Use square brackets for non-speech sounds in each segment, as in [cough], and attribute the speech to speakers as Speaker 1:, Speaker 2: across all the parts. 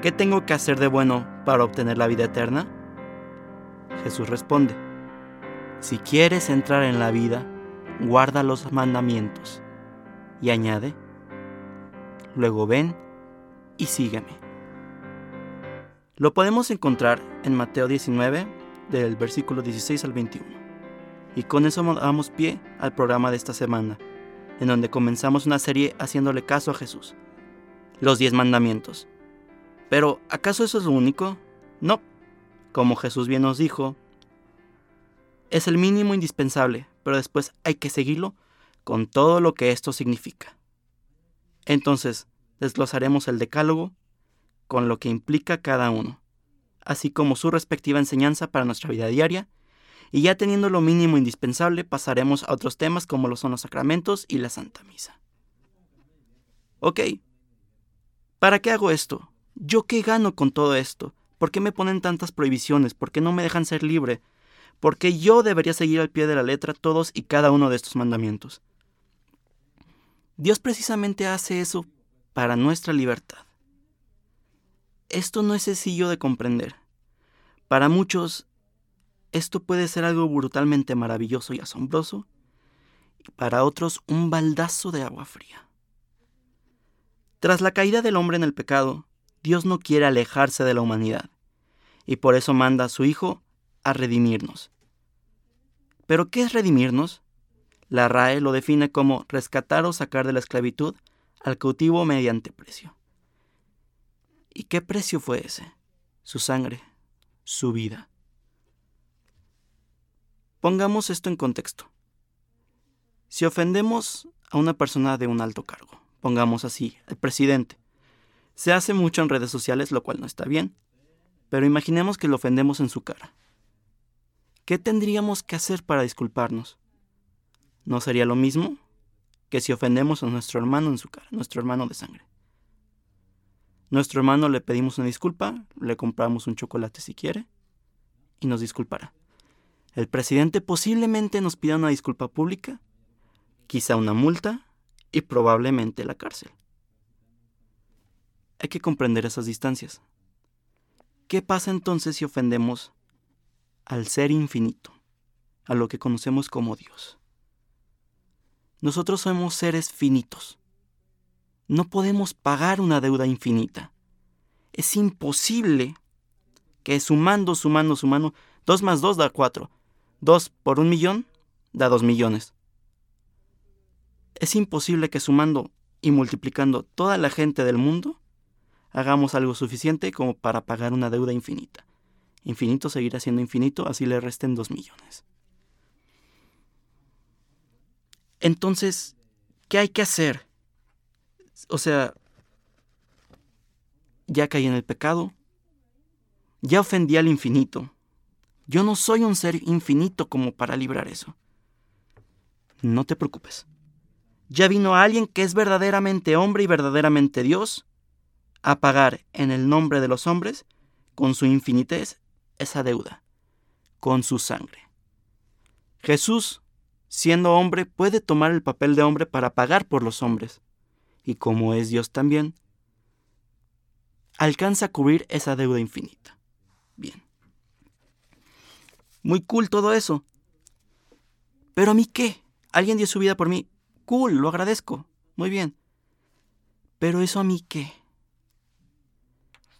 Speaker 1: ¿qué tengo que hacer de bueno para obtener la vida eterna? Jesús responde, si quieres entrar en la vida, guarda los mandamientos. Y añade, luego ven y sígueme. Lo podemos encontrar en Mateo 19, del versículo 16 al 21. Y con eso damos pie al programa de esta semana, en donde comenzamos una serie haciéndole caso a Jesús los diez mandamientos. Pero, ¿acaso eso es lo único? No. Como Jesús bien nos dijo, es el mínimo indispensable, pero después hay que seguirlo con todo lo que esto significa. Entonces, desglosaremos el decálogo con lo que implica cada uno, así como su respectiva enseñanza para nuestra vida diaria, y ya teniendo lo mínimo indispensable pasaremos a otros temas como lo son los sacramentos y la Santa Misa. Ok, ¿Para qué hago esto? ¿Yo qué gano con todo esto? ¿Por qué me ponen tantas prohibiciones? ¿Por qué no me dejan ser libre? ¿Por qué yo debería seguir al pie de la letra todos y cada uno de estos mandamientos? Dios precisamente hace eso para nuestra libertad. Esto no es sencillo de comprender. Para muchos, esto puede ser algo brutalmente maravilloso y asombroso, y para otros un baldazo de agua fría. Tras la caída del hombre en el pecado, Dios no quiere alejarse de la humanidad, y por eso manda a su Hijo a redimirnos. ¿Pero qué es redimirnos? La RAE lo define como rescatar o sacar de la esclavitud al cautivo mediante precio. ¿Y qué precio fue ese? Su sangre, su vida. Pongamos esto en contexto. Si ofendemos a una persona de un alto cargo, pongamos así, el presidente. Se hace mucho en redes sociales, lo cual no está bien, pero imaginemos que lo ofendemos en su cara. ¿Qué tendríamos que hacer para disculparnos? ¿No sería lo mismo que si ofendemos a nuestro hermano en su cara, nuestro hermano de sangre? Nuestro hermano le pedimos una disculpa, le compramos un chocolate si quiere, y nos disculpará. El presidente posiblemente nos pida una disculpa pública, quizá una multa, y probablemente la cárcel. Hay que comprender esas distancias. ¿Qué pasa entonces si ofendemos al ser infinito, a lo que conocemos como Dios? Nosotros somos seres finitos. No podemos pagar una deuda infinita. Es imposible que sumando, sumando, sumando, 2 más 2 da 4. 2 por un millón da 2 millones. Es imposible que sumando y multiplicando toda la gente del mundo hagamos algo suficiente como para pagar una deuda infinita. Infinito seguirá siendo infinito, así le resten dos millones. Entonces, ¿qué hay que hacer? O sea, ya caí en el pecado, ya ofendí al infinito. Yo no soy un ser infinito como para librar eso. No te preocupes ya vino alguien que es verdaderamente hombre y verdaderamente Dios a pagar en el nombre de los hombres, con su infinitez, esa deuda, con su sangre. Jesús, siendo hombre, puede tomar el papel de hombre para pagar por los hombres, y como es Dios también, alcanza a cubrir esa deuda infinita. Bien. Muy cool todo eso. Pero a mí qué? ¿Alguien dio su vida por mí? Cool, lo agradezco. Muy bien. Pero eso a mí qué?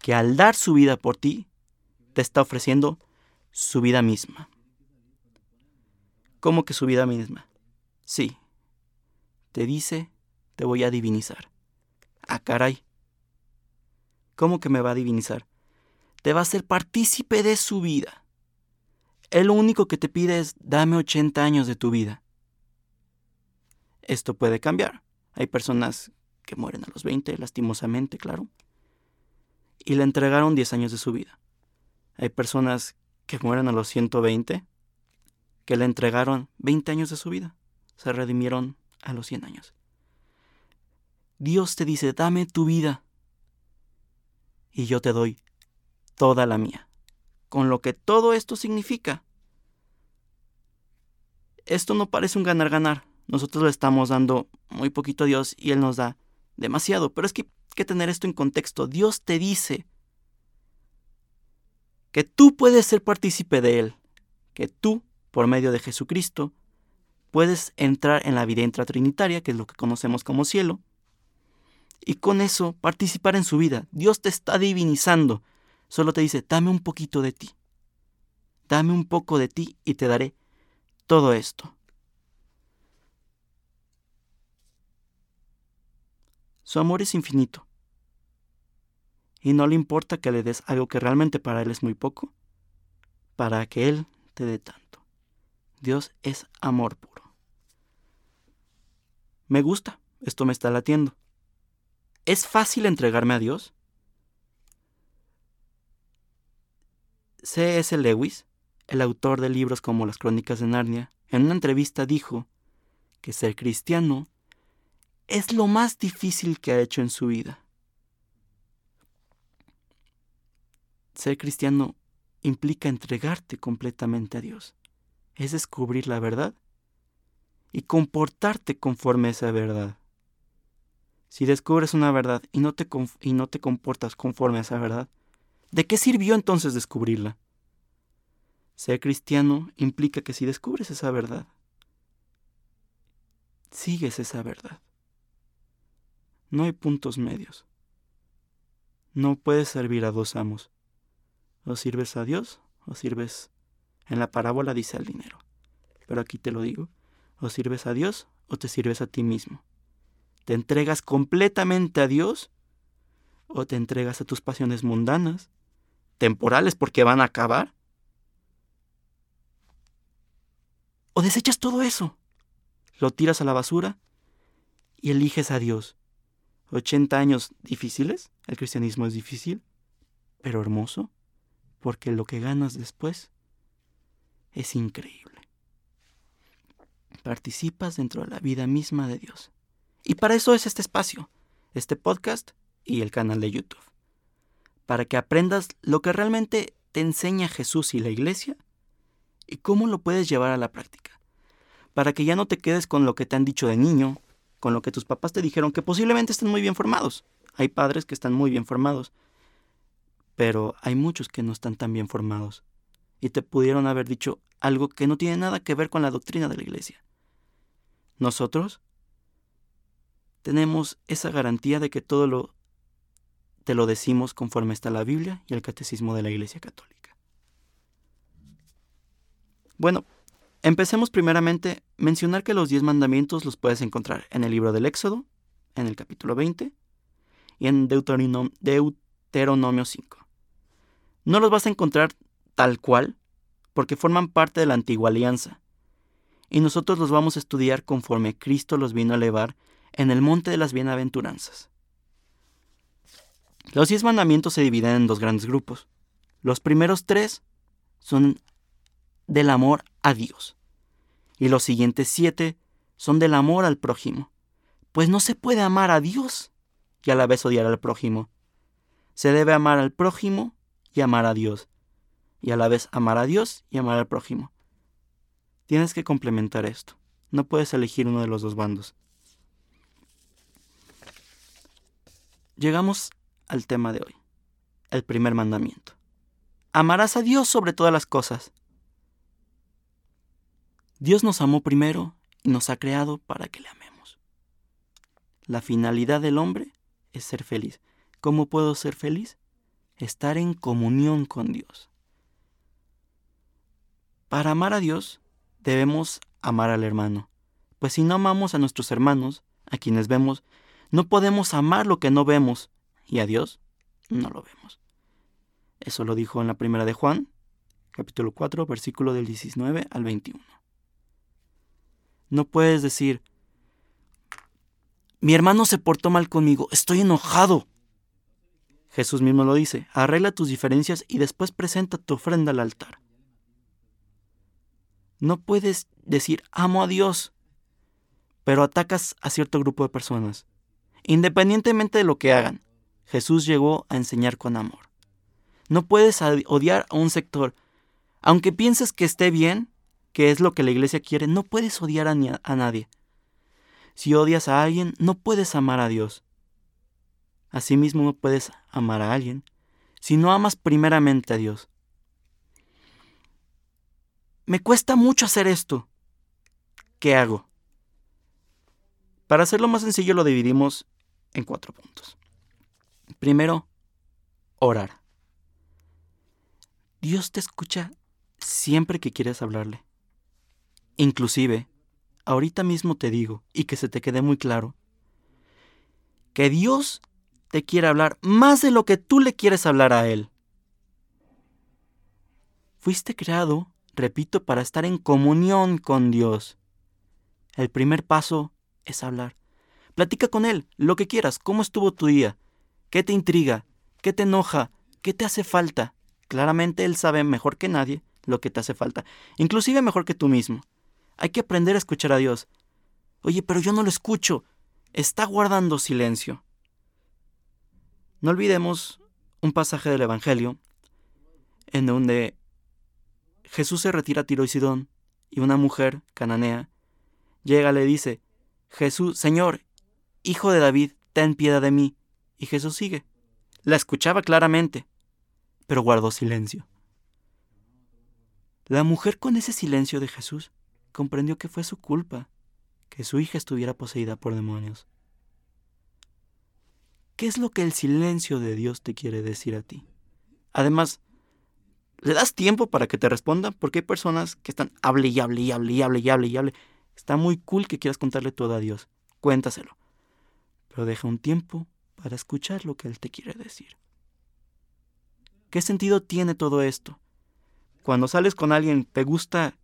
Speaker 1: Que al dar su vida por ti, te está ofreciendo su vida misma. ¿Cómo que su vida misma? Sí. Te dice, te voy a divinizar. Ah, caray. ¿Cómo que me va a divinizar? Te va a hacer partícipe de su vida. Él lo único que te pide es, dame 80 años de tu vida esto puede cambiar. Hay personas que mueren a los 20, lastimosamente, claro. Y le entregaron 10 años de su vida. Hay personas que mueren a los 120 que le entregaron 20 años de su vida. Se redimieron a los 100 años. Dios te dice, dame tu vida y yo te doy toda la mía. Con lo que todo esto significa. Esto no parece un ganar-ganar. Nosotros le estamos dando muy poquito a Dios y Él nos da demasiado. Pero es que que tener esto en contexto. Dios te dice que tú puedes ser partícipe de Él, que tú, por medio de Jesucristo, puedes entrar en la vida intratrinitaria, que es lo que conocemos como cielo, y con eso participar en su vida. Dios te está divinizando. Solo te dice, dame un poquito de ti. Dame un poco de ti y te daré todo esto. Su amor es infinito. Y no le importa que le des algo que realmente para Él es muy poco, para que Él te dé tanto. Dios es amor puro. Me gusta, esto me está latiendo. ¿Es fácil entregarme a Dios? C.S. Lewis, el autor de libros como Las Crónicas de Narnia, en una entrevista dijo que ser cristiano es lo más difícil que ha hecho en su vida. Ser cristiano implica entregarte completamente a Dios. Es descubrir la verdad y comportarte conforme a esa verdad. Si descubres una verdad y no, te y no te comportas conforme a esa verdad, ¿de qué sirvió entonces descubrirla? Ser cristiano implica que si descubres esa verdad, sigues esa verdad. No hay puntos medios. No puedes servir a dos amos. O sirves a Dios o sirves... En la parábola dice al dinero. Pero aquí te lo digo. O sirves a Dios o te sirves a ti mismo. ¿Te entregas completamente a Dios? ¿O te entregas a tus pasiones mundanas, temporales porque van a acabar? ¿O desechas todo eso? ¿Lo tiras a la basura y eliges a Dios? 80 años difíciles, el cristianismo es difícil, pero hermoso, porque lo que ganas después es increíble. Participas dentro de la vida misma de Dios. Y para eso es este espacio, este podcast y el canal de YouTube. Para que aprendas lo que realmente te enseña Jesús y la iglesia y cómo lo puedes llevar a la práctica. Para que ya no te quedes con lo que te han dicho de niño, con lo que tus papás te dijeron, que posiblemente estén muy bien formados. Hay padres que están muy bien formados, pero hay muchos que no están tan bien formados y te pudieron haber dicho algo que no tiene nada que ver con la doctrina de la iglesia. Nosotros tenemos esa garantía de que todo lo te lo decimos conforme está la Biblia y el catecismo de la Iglesia Católica. Bueno, Empecemos primeramente mencionar que los diez mandamientos los puedes encontrar en el libro del Éxodo, en el capítulo 20, y en Deuteronomio, Deuteronomio 5. No los vas a encontrar tal cual, porque forman parte de la antigua alianza, y nosotros los vamos a estudiar conforme Cristo los vino a elevar en el monte de las bienaventuranzas. Los diez mandamientos se dividen en dos grandes grupos. Los primeros tres son del amor a Dios. Y los siguientes siete son del amor al prójimo. Pues no se puede amar a Dios y a la vez odiar al prójimo. Se debe amar al prójimo y amar a Dios. Y a la vez amar a Dios y amar al prójimo. Tienes que complementar esto. No puedes elegir uno de los dos bandos. Llegamos al tema de hoy, el primer mandamiento. Amarás a Dios sobre todas las cosas Dios nos amó primero y nos ha creado para que le amemos. La finalidad del hombre es ser feliz. ¿Cómo puedo ser feliz? Estar en comunión con Dios. Para amar a Dios debemos amar al hermano, pues si no amamos a nuestros hermanos, a quienes vemos, no podemos amar lo que no vemos, y a Dios no lo vemos. Eso lo dijo en la primera de Juan, capítulo 4, versículo del 19 al 21. No puedes decir, mi hermano se portó mal conmigo, estoy enojado. Jesús mismo lo dice, arregla tus diferencias y después presenta tu ofrenda al altar. No puedes decir amo a Dios, pero atacas a cierto grupo de personas. Independientemente de lo que hagan, Jesús llegó a enseñar con amor. No puedes odiar a un sector. Aunque pienses que esté bien, que es lo que la iglesia quiere, no puedes odiar a, a nadie. Si odias a alguien, no puedes amar a Dios. Asimismo no puedes amar a alguien si no amas primeramente a Dios. Me cuesta mucho hacer esto. ¿Qué hago? Para hacerlo más sencillo lo dividimos en cuatro puntos. Primero, orar. Dios te escucha siempre que quieres hablarle. Inclusive, ahorita mismo te digo, y que se te quede muy claro, que Dios te quiere hablar más de lo que tú le quieres hablar a Él. Fuiste creado, repito, para estar en comunión con Dios. El primer paso es hablar. Platica con Él, lo que quieras, cómo estuvo tu día, qué te intriga, qué te enoja, qué te hace falta. Claramente Él sabe mejor que nadie lo que te hace falta, inclusive mejor que tú mismo. Hay que aprender a escuchar a Dios. Oye, pero yo no lo escucho. Está guardando silencio. No olvidemos un pasaje del Evangelio en donde Jesús se retira a Tiro y Sidón y una mujer cananea llega y le dice, Jesús, Señor, Hijo de David, ten piedad de mí. Y Jesús sigue. La escuchaba claramente, pero guardó silencio. La mujer con ese silencio de Jesús comprendió que fue su culpa que su hija estuviera poseída por demonios. ¿Qué es lo que el silencio de Dios te quiere decir a ti? Además, ¿le das tiempo para que te responda? Porque hay personas que están hable y hable y hable y hable y hable y hable. Está muy cool que quieras contarle todo a Dios. Cuéntaselo. Pero deja un tiempo para escuchar lo que Él te quiere decir. ¿Qué sentido tiene todo esto? Cuando sales con alguien, ¿te gusta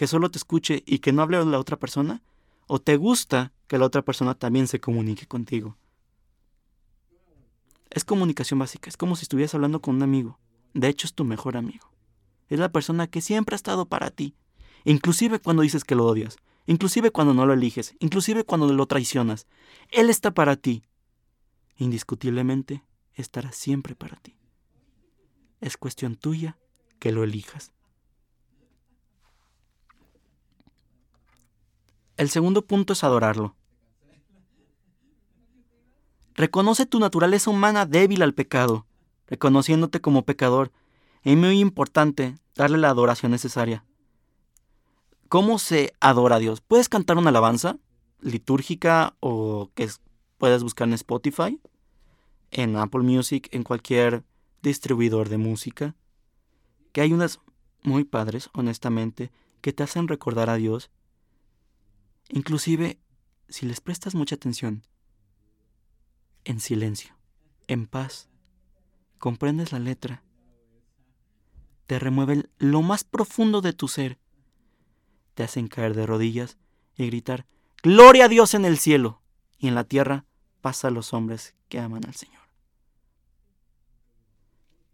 Speaker 1: que solo te escuche y que no hable la otra persona? ¿O te gusta que la otra persona también se comunique contigo? Es comunicación básica, es como si estuvieras hablando con un amigo. De hecho, es tu mejor amigo. Es la persona que siempre ha estado para ti. Inclusive cuando dices que lo odias, inclusive cuando no lo eliges, inclusive cuando lo traicionas. Él está para ti. Indiscutiblemente, estará siempre para ti. Es cuestión tuya que lo elijas. El segundo punto es adorarlo. Reconoce tu naturaleza humana débil al pecado, reconociéndote como pecador. Es muy importante darle la adoración necesaria. ¿Cómo se adora a Dios? ¿Puedes cantar una alabanza litúrgica o que puedes buscar en Spotify, en Apple Music, en cualquier distribuidor de música? Que hay unas muy padres, honestamente, que te hacen recordar a Dios. Inclusive, si les prestas mucha atención, en silencio, en paz. Comprendes la letra. Te remueven lo más profundo de tu ser. Te hacen caer de rodillas y gritar, Gloria a Dios en el cielo y en la tierra paz a los hombres que aman al Señor.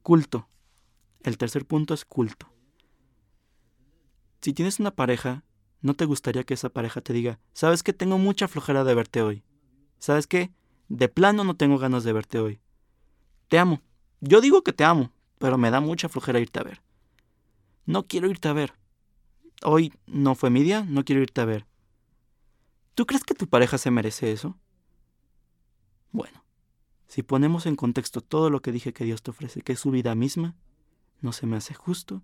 Speaker 1: Culto. El tercer punto es culto. Si tienes una pareja, no te gustaría que esa pareja te diga, sabes que tengo mucha flojera de verte hoy. ¿Sabes qué? De plano no tengo ganas de verte hoy. Te amo. Yo digo que te amo, pero me da mucha flojera irte a ver. No quiero irte a ver. Hoy no fue mi día, no quiero irte a ver. ¿Tú crees que tu pareja se merece eso? Bueno, si ponemos en contexto todo lo que dije que Dios te ofrece, que es su vida misma, no se me hace justo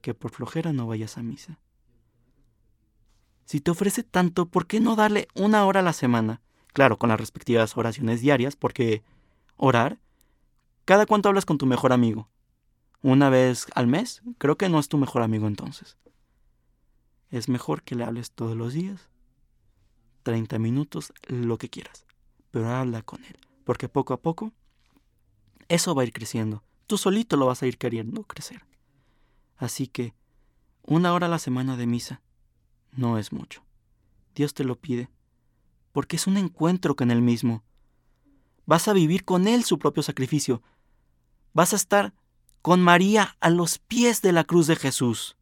Speaker 1: que por flojera no vayas a misa. Si te ofrece tanto, ¿por qué no darle una hora a la semana Claro, con las respectivas oraciones diarias, porque orar, ¿cada cuánto hablas con tu mejor amigo? ¿Una vez al mes? Creo que no es tu mejor amigo entonces. Es mejor que le hables todos los días, 30 minutos, lo que quieras, pero habla con él, porque poco a poco eso va a ir creciendo. Tú solito lo vas a ir queriendo crecer. Así que una hora a la semana de misa no es mucho. Dios te lo pide porque es un encuentro con Él mismo. Vas a vivir con Él su propio sacrificio. Vas a estar con María a los pies de la cruz de Jesús.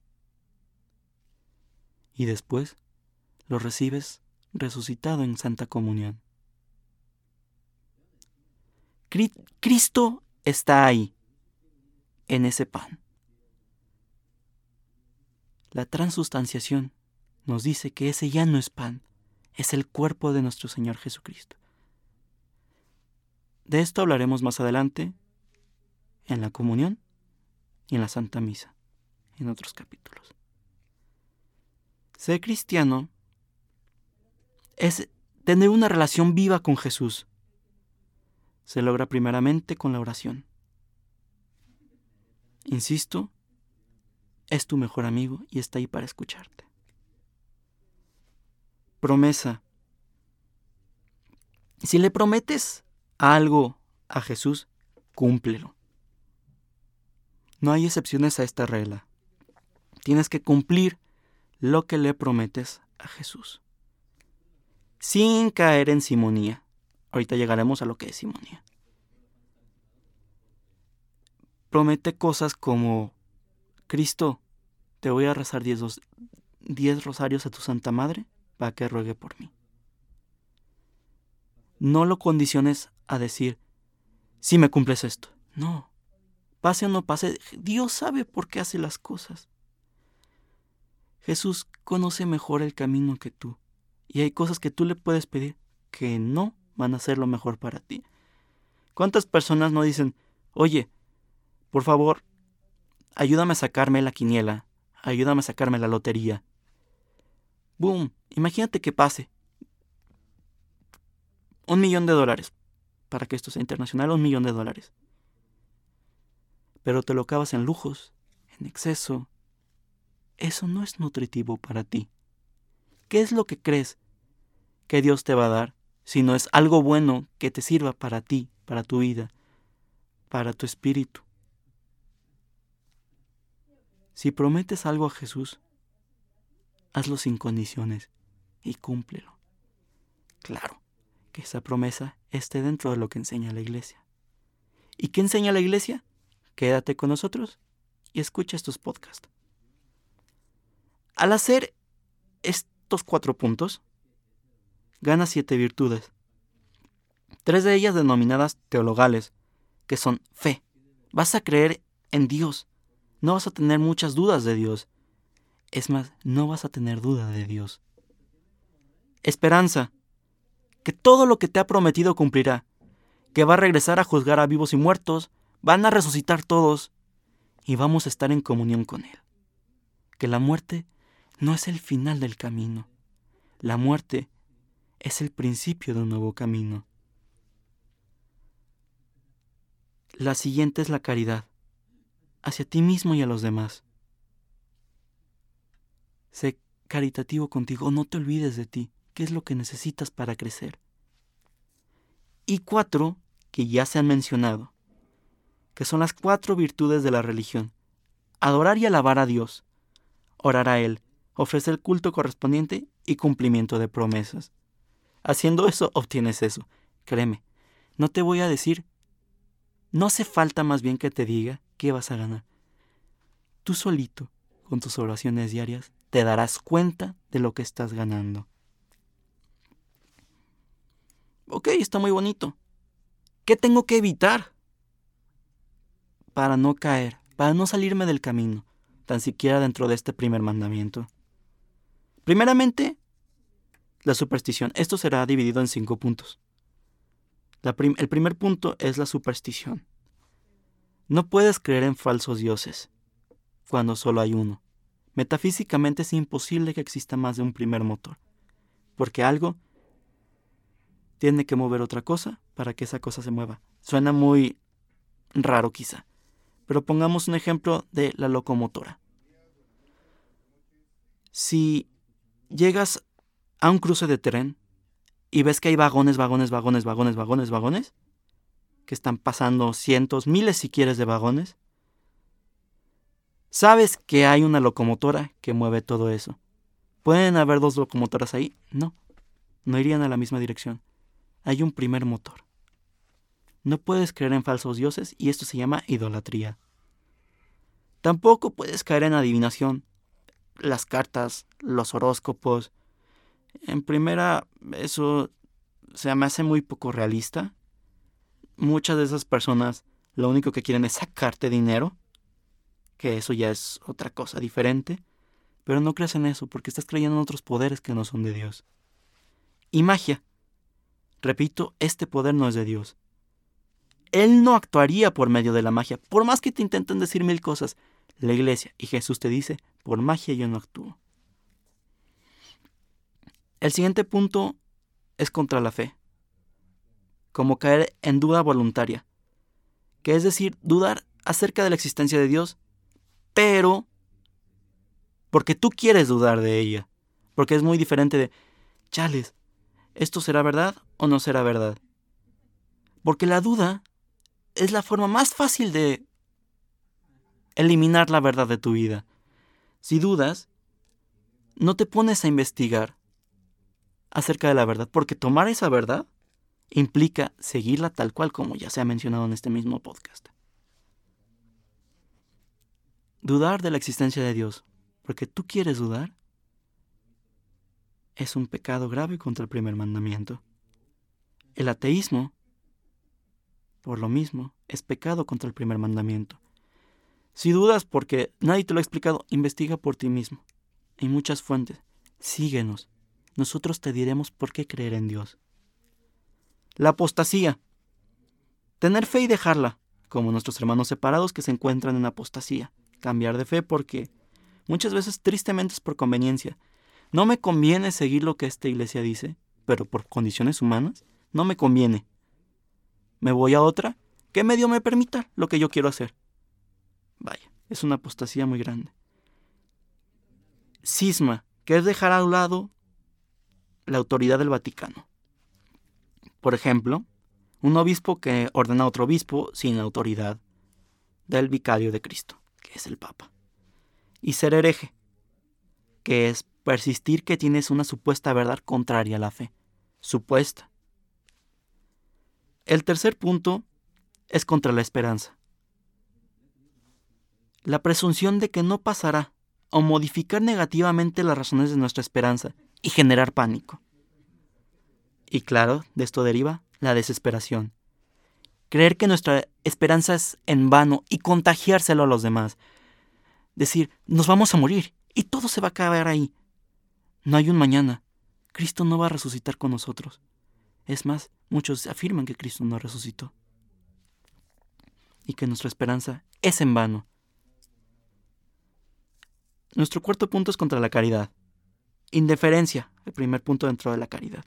Speaker 1: Y después lo recibes resucitado en Santa Comunión. Cristo está ahí, en ese pan. La transustanciación nos dice que ese ya no es pan, es el cuerpo de nuestro Señor Jesucristo. De esto hablaremos más adelante en la comunión y en la Santa Misa, en otros capítulos. Ser cristiano es tener una relación viva con Jesús. Se logra primeramente con la oración. Insisto, es tu mejor amigo y está ahí para escucharte. Promesa. Si le prometes algo a Jesús, cúmplelo. No hay excepciones a esta regla. Tienes que cumplir lo que le prometes a Jesús. Sin caer en simonía. Ahorita llegaremos a lo que es simonía. Promete cosas como, Cristo, te voy a rezar diez, rosarios a tu Santa Madre para que ruegue por mí. No lo condiciones a decir, si me cumples esto. No. Pase o no pase, Dios sabe por qué hace las cosas. Jesús conoce mejor el camino que tú. Y hay cosas que tú le puedes pedir que no van a ser lo mejor para ti. ¿Cuántas personas no dicen, oye, por favor, ayúdame a sacarme la quiniela, ayúdame a sacarme la lotería? ¡Boom! Imagínate que pase. Un millón de dólares. Para que esto sea internacional, un millón de dólares. Pero te lo acabas en lujos, en exceso. Eso no es nutritivo para ti. ¿Qué es lo que crees que Dios te va a dar si no es algo bueno que te sirva para ti, para tu vida, para tu espíritu? Si prometes algo a Jesús, hazlo sin condiciones y cúmplelo. Claro, que esa promesa esté dentro de lo que enseña la iglesia. ¿Y qué enseña la iglesia? Quédate con nosotros y escucha estos podcasts. Al hacer estos cuatro puntos, gana siete virtudes. Tres de ellas denominadas teologales, que son fe. Vas a creer en Dios. No vas a tener muchas dudas de Dios. Es más, no vas a tener duda de Dios. Esperanza. Que todo lo que te ha prometido cumplirá. Que va a regresar a juzgar a vivos y muertos. Van a resucitar todos. Y vamos a estar en comunión con Él. Que la muerte no es el final del camino. La muerte es el principio de un nuevo camino. La siguiente es la caridad, hacia ti mismo y a los demás. Sé caritativo contigo, no te olvides de ti, qué es lo que necesitas para crecer. Y cuatro, que ya se han mencionado, que son las cuatro virtudes de la religión. Adorar y alabar a Dios, orar a Él, ofrecer culto correspondiente y cumplimiento de promesas. Haciendo eso [laughs] obtienes eso. Créeme, no te voy a decir, no hace falta más bien que te diga qué vas a ganar. Tú solito, con tus oraciones diarias, te darás cuenta de lo que estás ganando. Ok, está muy bonito. ¿Qué tengo que evitar? Para no caer, para no salirme del camino, tan siquiera dentro de este primer mandamiento. Primeramente, la superstición. Esto será dividido en cinco puntos. el primer punto es la superstición. No puedes creer en falsos dioses cuando solo hay uno. Metafísicamente es imposible que exista más de un primer motor, porque algo tiene que mover otra cosa para que esa cosa se mueva. Suena muy raro quizá, pero pongamos un ejemplo de la locomotora. Si llegas a un cruce de tren y ves que hay vagones, vagones, vagones, vagones, vagones, vagones, que están pasando cientos, miles si quieres de vagones, sabes que hay una locomotora que mueve todo eso. ¿Pueden haber dos locomotoras ahí? No, no irían a la misma dirección. Hay un primer motor. No puedes creer en falsos dioses y esto se llama idolatría. Tampoco puedes caer en adivinación. Las cartas, los horóscopos. En primera, eso se me hace muy poco realista. Muchas de esas personas lo único que quieren es sacarte dinero, que eso ya es otra cosa diferente, pero no creas en eso porque estás creyendo en otros poderes que no son de Dios. Y magia. Repito, este poder no es de Dios. Él no actuaría por medio de la magia, por más que te intenten decir mil cosas. La iglesia y Jesús te dice, por magia yo no actúo. El siguiente punto es contra la fe, como caer en duda voluntaria, que es decir, dudar acerca de la existencia de Dios, pero porque tú quieres dudar de ella, porque es muy diferente de, chales, ¿esto será verdad o no será verdad? Porque la duda es la forma más fácil de eliminar la verdad de tu vida. Si dudas, no te pones a investigar acerca de la verdad, porque tomar esa verdad implica seguirla tal cual como ya se ha mencionado en este mismo podcast. Dudar de la existencia de Dios, porque tú quieres dudar, es un pecado grave contra el primer mandamiento. El ateísmo, por lo mismo, es pecado contra el primer mandamiento. Si dudas porque nadie te lo ha explicado, investiga por ti mismo. Hay muchas fuentes. Síguenos. Nosotros te diremos por qué creer en Dios. La apostasía. Tener fe y dejarla, como nuestros hermanos separados que se encuentran en apostasía. Cambiar de fe porque muchas veces tristemente es por conveniencia. No me conviene seguir lo que esta iglesia dice, pero por condiciones humanas, no me conviene. Me voy a otra que medio me permita lo que yo quiero hacer. Vaya, es una apostasía muy grande. Cisma, que es dejar a un lado la autoridad del Vaticano. Por ejemplo, un obispo que ordena a otro obispo sin la autoridad del vicario de Cristo, que es el Papa. Y ser hereje, que es persistir que tienes una supuesta verdad contraria a la fe. Supuesta. El tercer punto es contra la esperanza la presunción de que no pasará o modificar negativamente las razones de nuestra esperanza y generar pánico. Y claro, de esto deriva la desesperación. Creer que nuestra esperanza es en vano y contagiárselo a los demás. Decir, nos vamos a morir y todo se va a acabar ahí. No hay un mañana. Cristo no va a resucitar con nosotros. Es más, muchos afirman que Cristo no resucitó. Y que nuestra esperanza es en vano nuestro cuarto punto es contra la caridad. Indiferencia, el primer punto dentro de la caridad.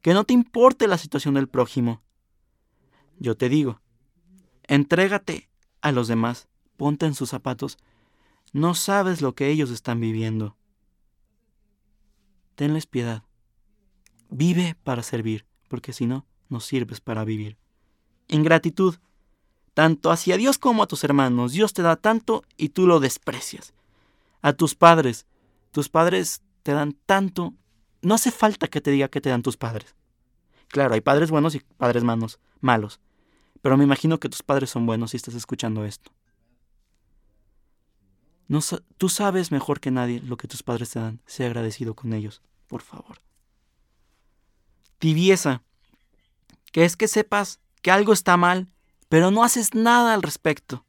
Speaker 1: Que no te importe la situación del prójimo. Yo te digo, entrégate a los demás, ponte en sus zapatos. No sabes lo que ellos están viviendo. Tenles piedad. Vive para servir, porque si no, no sirves para vivir. Ingratitud. Tanto hacia Dios como a tus hermanos. Dios te da tanto y tú lo desprecias a tus padres. Tus padres te dan tanto. No hace falta que te diga que te dan tus padres. Claro, hay padres buenos y padres malos, malos. Pero me imagino que tus padres son buenos si estás escuchando esto. No, tú sabes mejor que nadie lo que tus padres te dan. Sé agradecido con ellos, por favor. Tibieza, que es que sepas que algo está mal, pero no haces nada al respecto.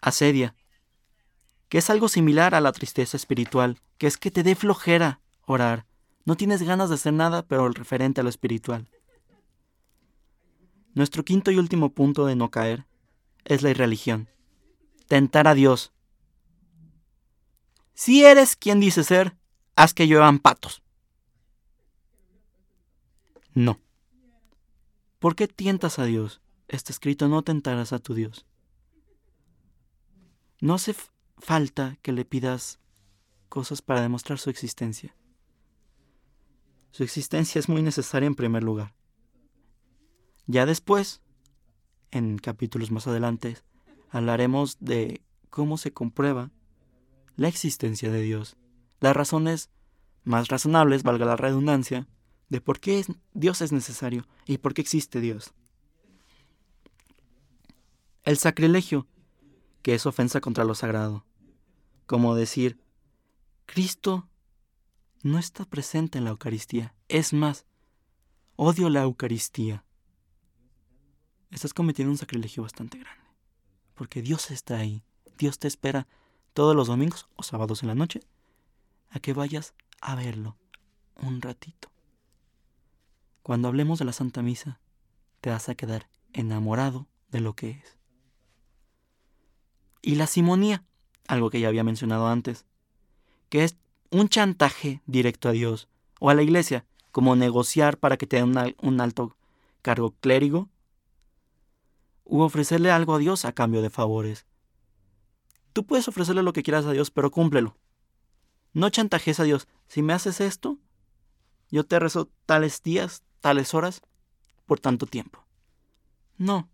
Speaker 1: Asedia, que es algo similar a la tristeza espiritual, que es que te dé flojera orar. No tienes ganas de hacer nada, pero referente a lo espiritual. Nuestro quinto y último punto de no caer es la irreligión. Tentar a Dios. Si eres quien dice ser, haz que lluevan patos. No. ¿Por qué tientas a Dios? Está escrito, no tentarás a tu Dios. No se falta que le pidas cosas para demostrar su existencia. Su existencia es muy necesaria en primer lugar. Ya después, en capítulos más adelante, hablaremos de cómo se comprueba la existencia de Dios. Las razones más razonables, valga la redundancia, de por qué Dios es necesario y por qué existe Dios. El sacrilegio, que es ofensa contra lo sagrado, como decir, Cristo no está presente en la Eucaristía. Es más, odio la Eucaristía. Estás cometiendo un sacrilegio bastante grande, porque Dios está ahí. Dios te espera todos los domingos o sábados en la noche a que vayas a verlo un ratito. Cuando hablemos de la Santa Misa, te vas a quedar enamorado de lo que es. Y la simonía, algo que ya había mencionado antes, que es un chantaje directo a Dios o a la iglesia, como negociar para que te den un alto cargo clérigo, u ofrecerle algo a Dios a cambio de favores. Tú puedes ofrecerle lo que quieras a Dios, pero cúmplelo. No chantajes a Dios. Si me haces esto, yo te rezo tales días, tales horas, por tanto tiempo. No.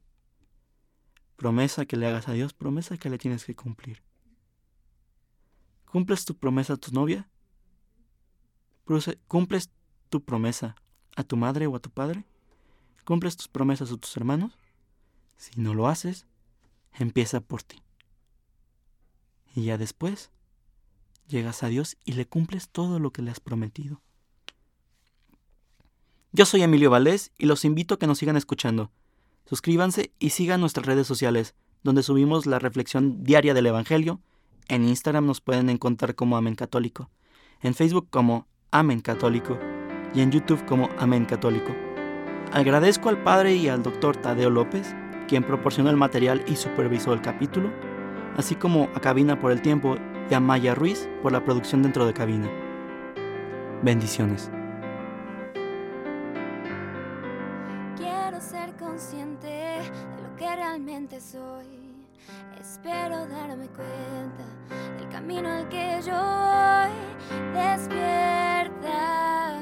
Speaker 1: Promesa que le hagas a Dios, promesa que le tienes que cumplir. ¿Cumples tu promesa a tu novia? ¿Cumples tu promesa a tu madre o a tu padre? ¿Cumples tus promesas a tus hermanos? Si no lo haces, empieza por ti. Y ya después, llegas a Dios y le cumples todo lo que le has prometido. Yo soy Emilio Valdés y los invito a que nos sigan escuchando. Suscríbanse y sigan nuestras redes sociales, donde subimos la reflexión diaria del Evangelio. En Instagram nos pueden encontrar como Amén Católico, en Facebook como Amén Católico y en YouTube como Amén Católico. Agradezco al Padre y al Dr. Tadeo López, quien proporcionó el material y supervisó el capítulo, así como a Cabina por el Tiempo y a Maya Ruiz por la producción dentro de Cabina. Bendiciones.
Speaker 2: soy. Espero darme cuenta del camino al que yo voy. Despierta,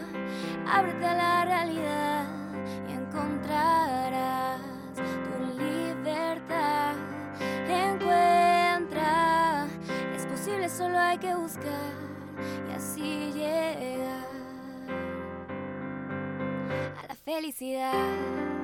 Speaker 2: ábrete a la realidad y encontrarás solo hay que buscar y así llegar a la felicidad.